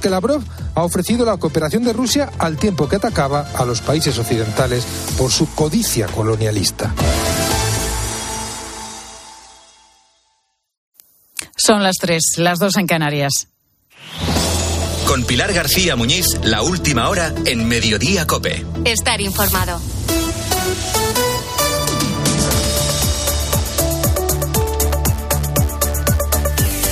que Lavrov ha ofrecido la cooperación de Rusia al tiempo que atacaba a los países occidentales por su codicia colonialista. Son las tres, las dos en Canarias. Con Pilar García Muñiz, la última hora en Mediodía Cope. Estar informado.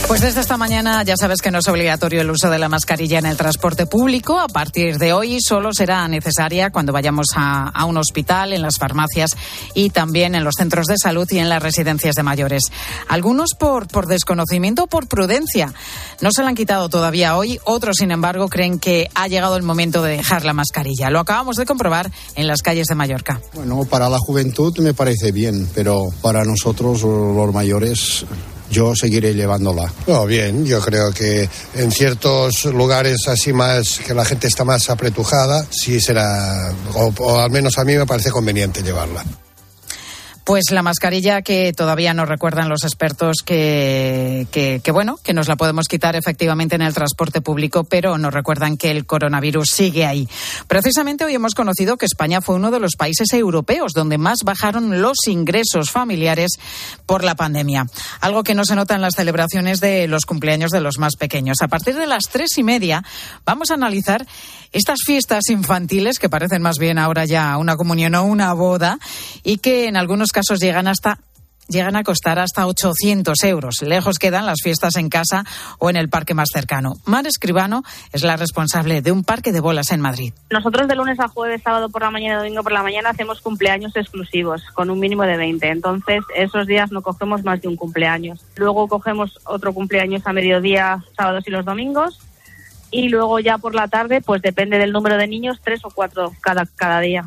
Pues desde esta mañana ya sabes que no es obligatorio el uso de la mascarilla en el transporte público. A partir de hoy solo será necesaria cuando vayamos a, un hospital, en las farmacias y también en los centros de salud y en las residencias de mayores. Algunos por, por desconocimiento o por prudencia. No se la han quitado todavía hoy. Otros, sin embargo, creen que ha llegado el momento de dejar la mascarilla. Lo acabamos de comprobar en las calles de Mallorca. Bueno, para la juventud me parece bien, pero para nosotros los mayores yo seguiré llevándola. No, bien, yo creo que en ciertos lugares así más, que la gente está más apretujada, sí será, o, o al menos a mí me parece conveniente llevarla. Pues la mascarilla que todavía nos recuerdan los expertos que, que, bueno, que nos la podemos quitar efectivamente en el transporte público, pero nos recuerdan que el coronavirus sigue ahí. Precisamente hoy hemos conocido que España fue uno de los países europeos donde más bajaron los ingresos familiares por la pandemia. Algo que no se nota en las celebraciones de los cumpleaños de los más pequeños. A partir de las tres y media vamos a analizar estas fiestas infantiles que parecen más bien ahora ya una comunión o una boda y que en algunos casos llegan hasta llegan a costar hasta 800 euros. Lejos quedan las fiestas en casa o en el parque más cercano. Mar Escribano es la responsable de un parque de bolas en Madrid. Nosotros de lunes a jueves, sábado por la mañana y domingo por la mañana hacemos cumpleaños exclusivos con un mínimo de 20. Entonces, esos días no cogemos más de un cumpleaños. Luego cogemos otro cumpleaños a mediodía, sábados y los domingos. Y luego ya por la tarde, pues depende del número de niños, tres o cuatro cada, cada día.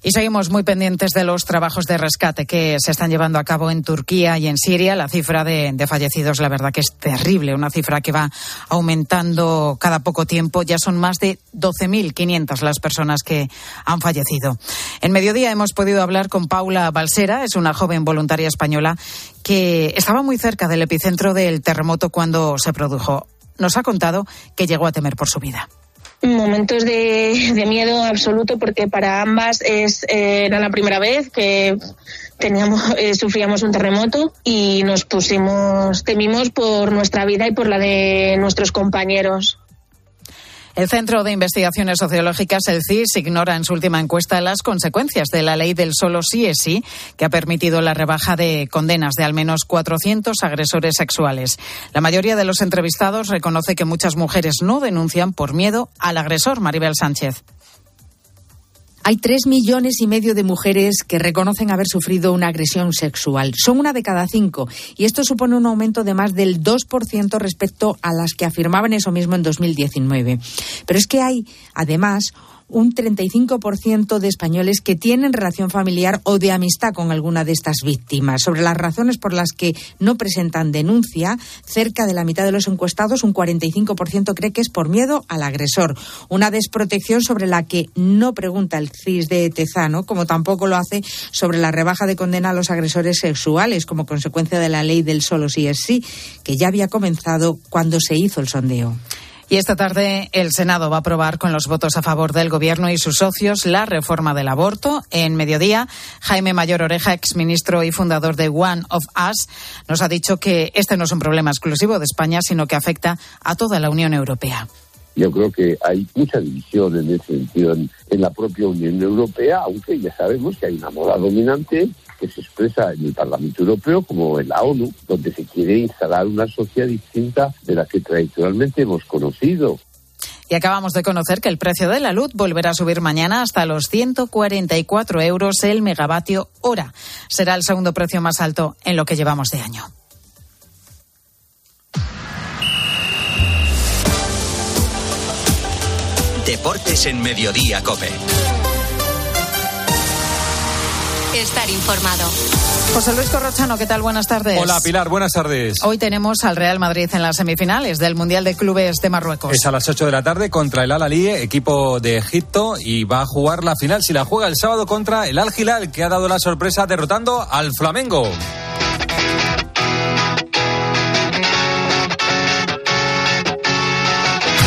Y seguimos muy pendientes de los trabajos de rescate que se están llevando a cabo en Turquía y en Siria. La cifra de, de, fallecidos, la verdad que es terrible, una cifra que va aumentando cada poco tiempo. Ya son más de 12.500 las personas que han fallecido. En mediodía hemos podido hablar con Paula Balsera, es una joven voluntaria española que estaba muy cerca del epicentro del terremoto cuando se produjo. Nos ha contado que llegó a temer por su vida momentos de, miedo absoluto porque para ambas es, eh, era la primera vez que teníamos eh, sufríamos un terremoto y nos pusimos temimos por nuestra vida y por la de nuestros compañeros. El Centro de Investigaciones Sociológicas, el CIS, ignora en su última encuesta las consecuencias de la ley del solo sí es sí, que ha permitido la rebaja de condenas de al menos 400 agresores sexuales. La mayoría de los entrevistados reconoce que muchas mujeres no denuncian por miedo al agresor, Maribel Sánchez. Hay tres millones y medio de mujeres que reconocen haber sufrido una agresión sexual. Son una de cada cinco. Y esto supone un aumento de más del 2% respecto a las que afirmaban eso mismo en 2019. Pero es que hay, además, un 35% de españoles que tienen relación familiar o de amistad con alguna de estas víctimas. Sobre las razones por las que no presentan denuncia, cerca de la mitad de los encuestados, un 45% cree que es por miedo al agresor. Una desprotección sobre la que no pregunta el CIS de Tezano, como tampoco lo hace sobre la rebaja de condena a los agresores sexuales como consecuencia de la ley del solo sí es sí, que ya había comenzado cuando se hizo el sondeo. Y esta tarde el Senado va a aprobar con los votos a favor del Gobierno y sus socios la reforma del aborto. En mediodía, Jaime Mayor Oreja, exministro y fundador de One of Us, nos ha dicho que este no es un problema exclusivo de España, sino que afecta a toda la Unión Europea. Yo creo que hay mucha división en ese sentido en, en la propia Unión Europea, aunque ya sabemos que hay una moda dominante que se expresa en el Parlamento Europeo como en la ONU, donde se quiere instalar una sociedad distinta de la que tradicionalmente hemos conocido. Y acabamos de conocer que el precio de la luz volverá a subir mañana hasta los 144 euros el megavatio hora. Será el segundo precio más alto en lo que llevamos de año. Deportes en Mediodía, Cope. Estar informado. José Luis Corrochano, ¿qué tal? Buenas tardes. Hola Pilar, buenas tardes. Hoy tenemos al Real Madrid en las semifinales del Mundial de Clubes de Marruecos. Es a las 8 de la tarde contra el Al-Ali, equipo de Egipto, y va a jugar la final si la juega el sábado contra el Al-Hilal, que ha dado la sorpresa derrotando al Flamengo.